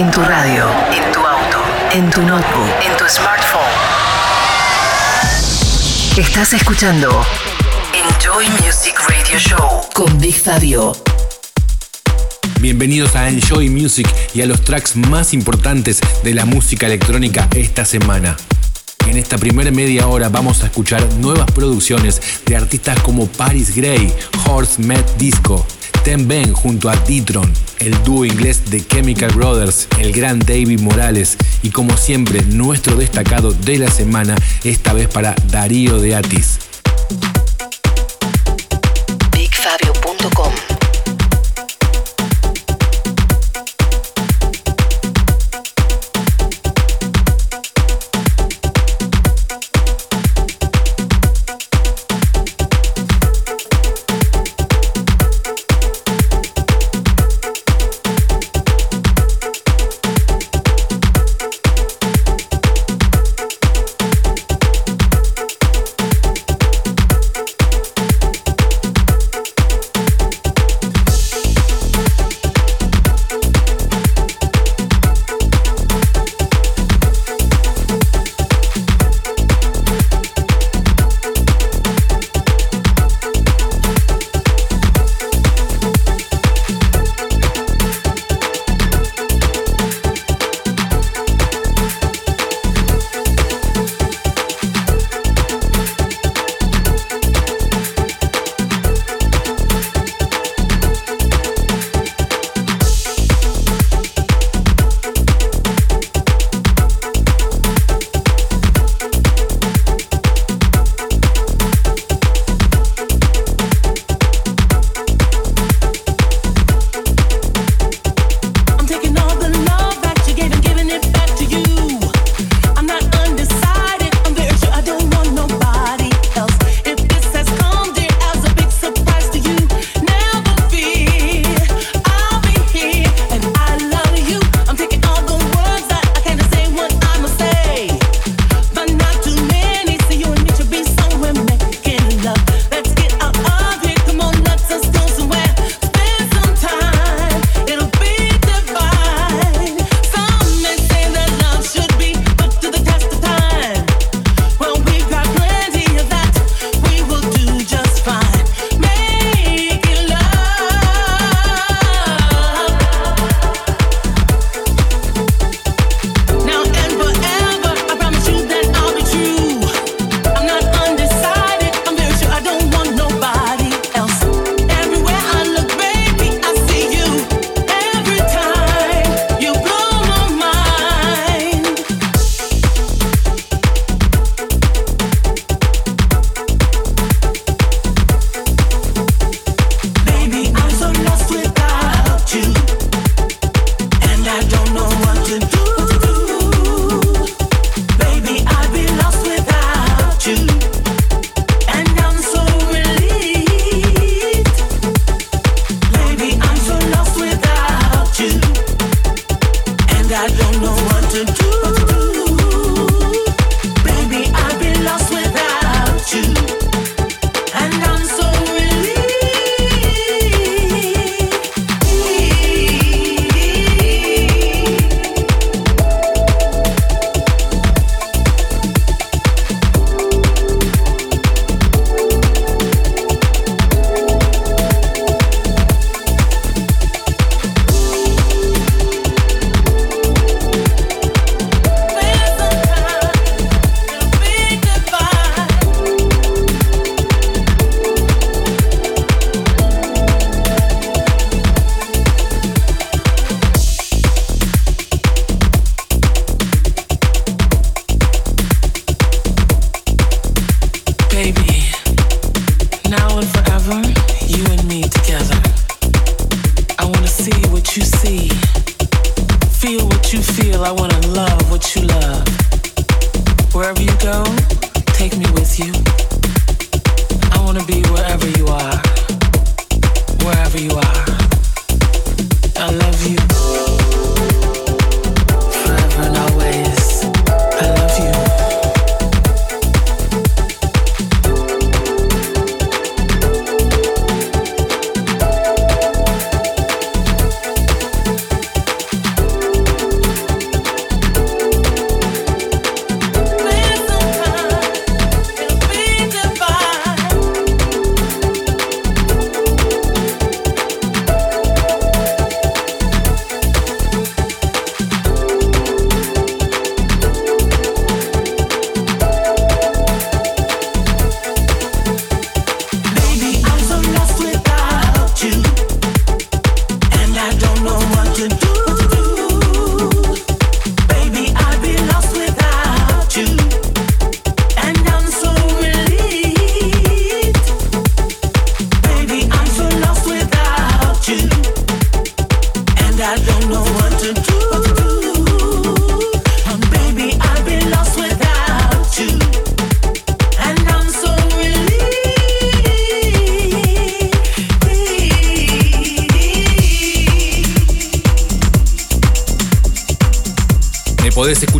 En tu radio, en tu auto, en tu notebook, en tu smartphone. Estás escuchando Enjoy Music Radio Show con Big Fabio. Bienvenidos a Enjoy Music y a los tracks más importantes de la música electrónica esta semana. En esta primera media hora vamos a escuchar nuevas producciones de artistas como Paris Gray, Horse Met Disco, Ten Ben junto a D-Tron, el dúo inglés de Chemical Brothers, el gran David Morales y como siempre nuestro destacado de la semana, esta vez para Darío de Atis. BigFabio.com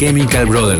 Chemical Brothers.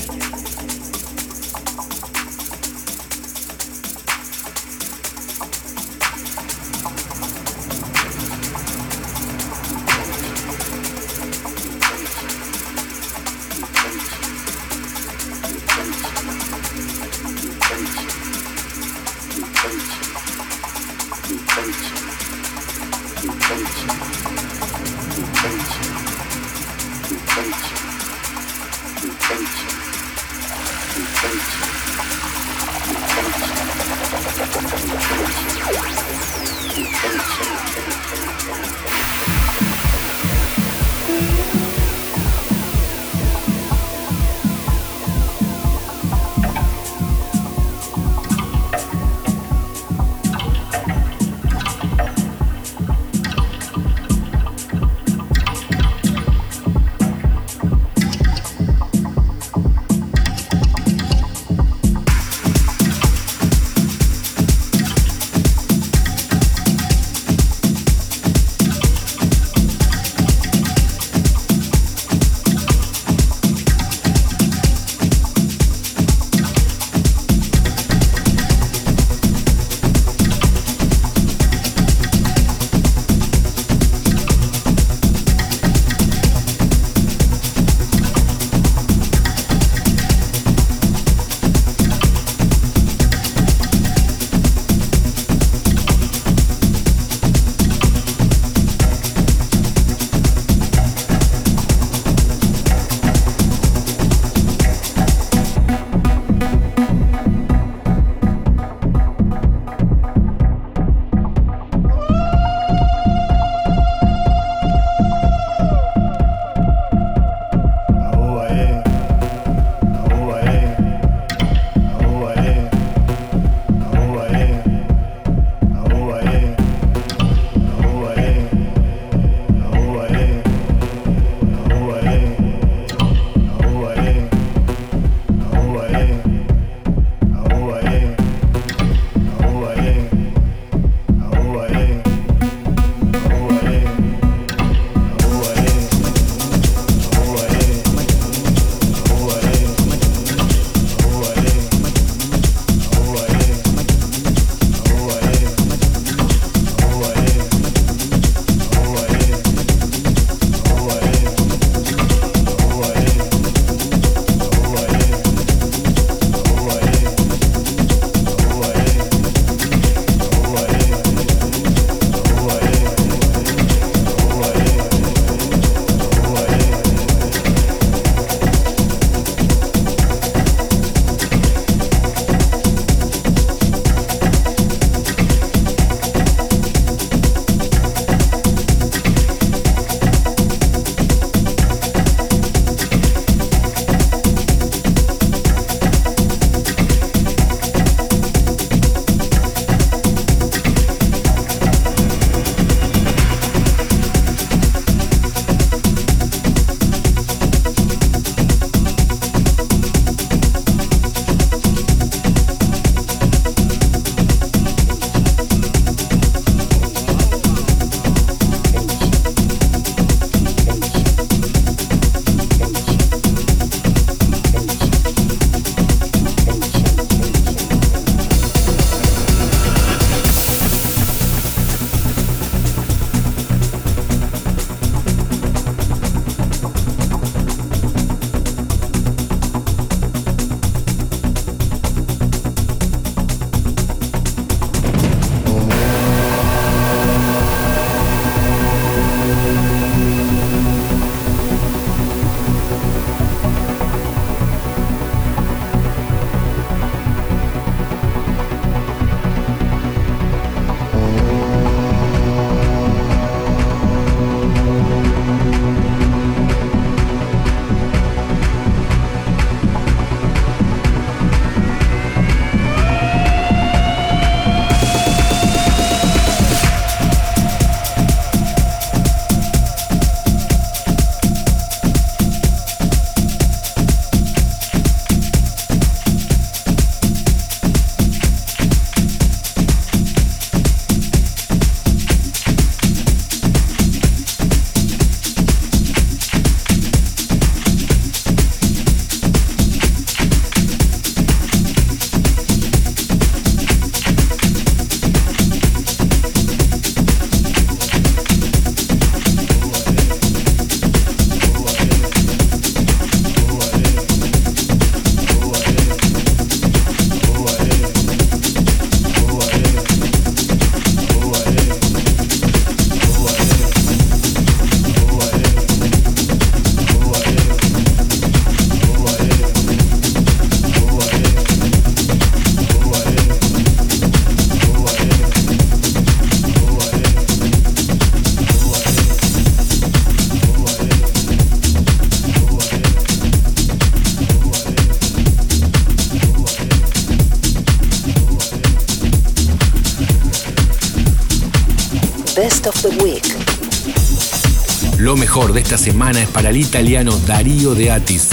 Mejor de esta semana es para el italiano Darío De Atis.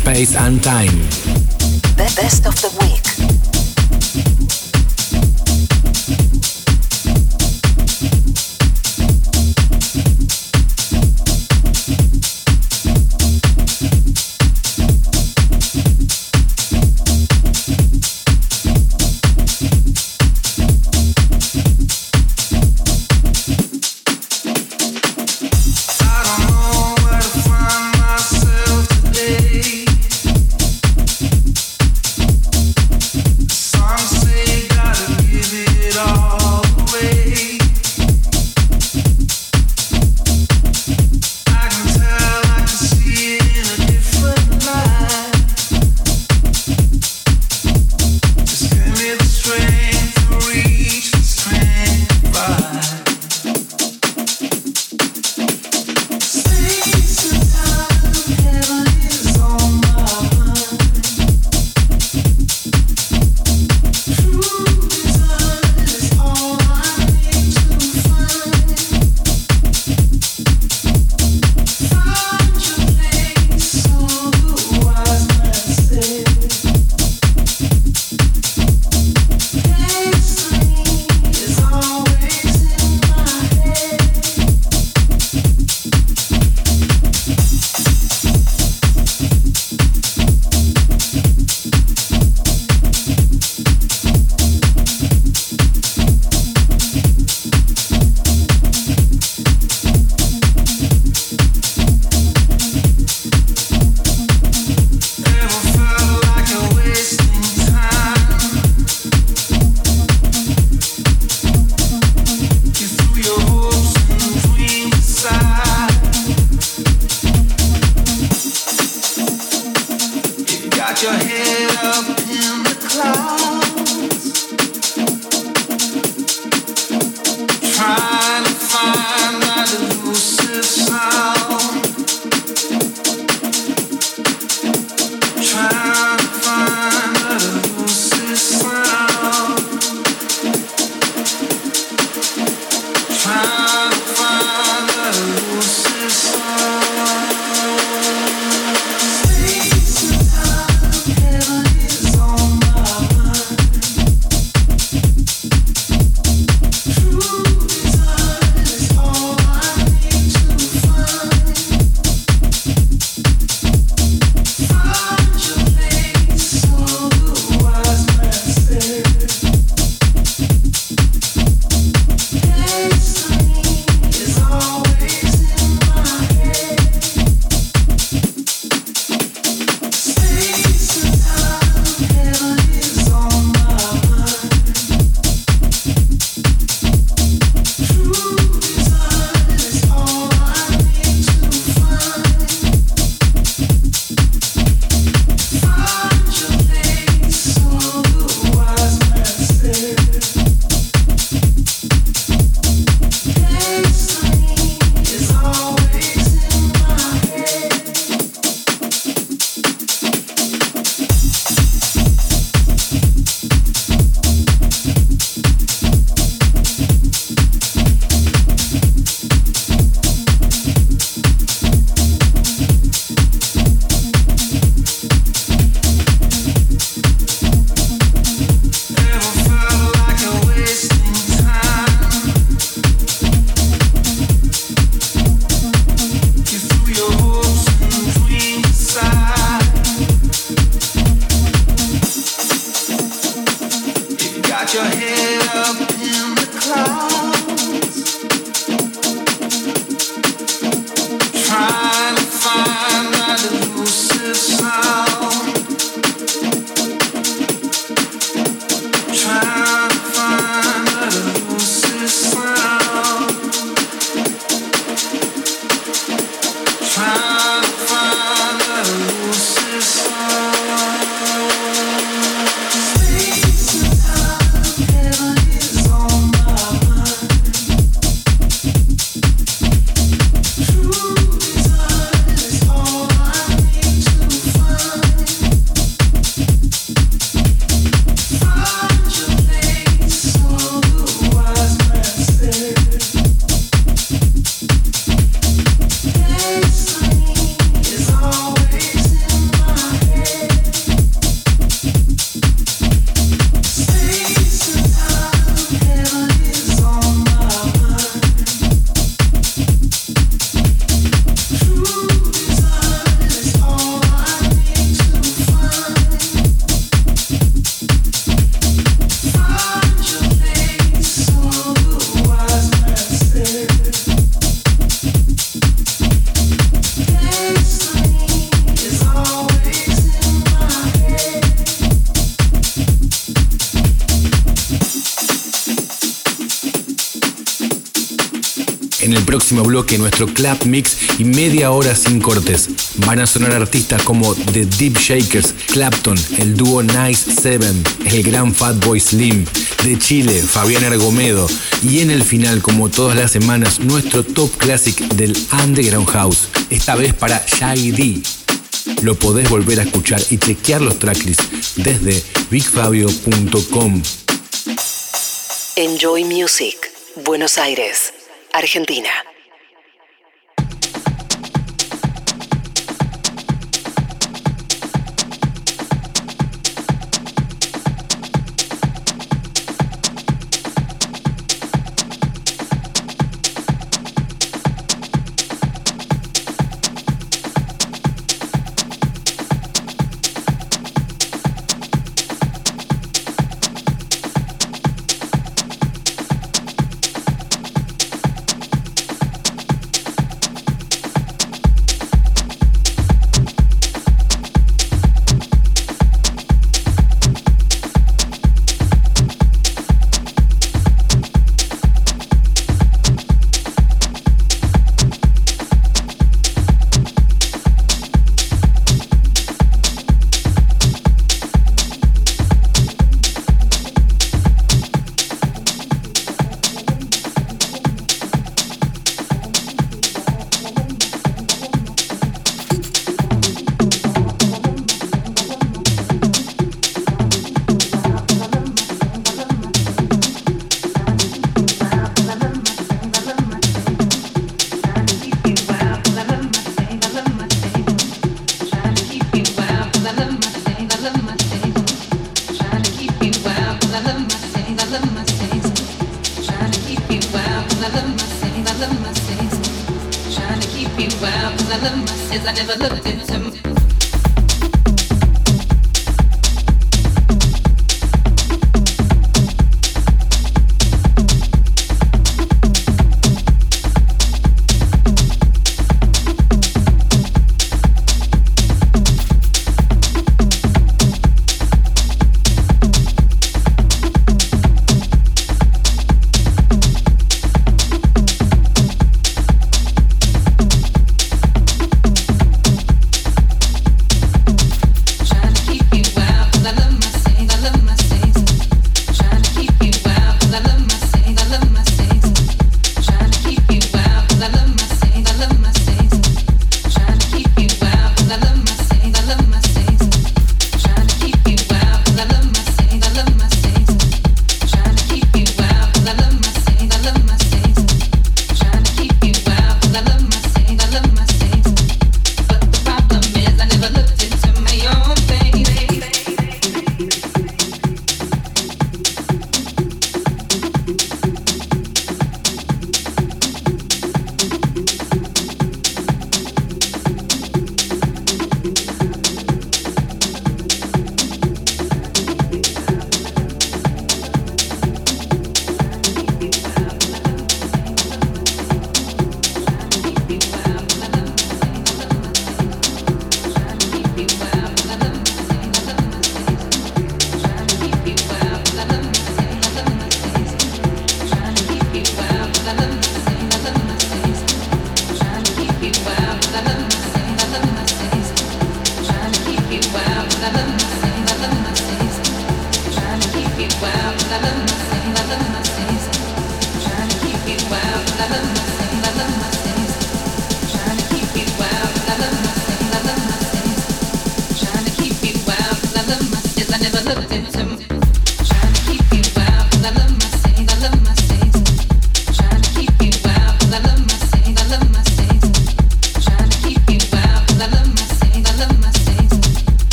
Space and Time. The Best of the bloque nuestro club mix y media hora sin cortes. Van a sonar artistas como The Deep Shakers, Clapton, el dúo Nice Seven, el gran Fatboy Slim, de Chile, Fabián Argomedo y en el final, como todas las semanas, nuestro top classic del Underground House, esta vez para Shai D. Lo podés volver a escuchar y chequear los tracklists desde bigfabio.com. Enjoy Music, Buenos Aires, Argentina.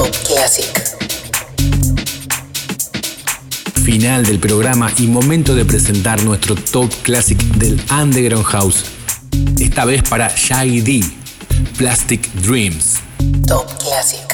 Top Classic. Final del programa y momento de presentar nuestro Top Classic del Underground House. Esta vez para Shaggy D. Plastic Dreams. Top Classic.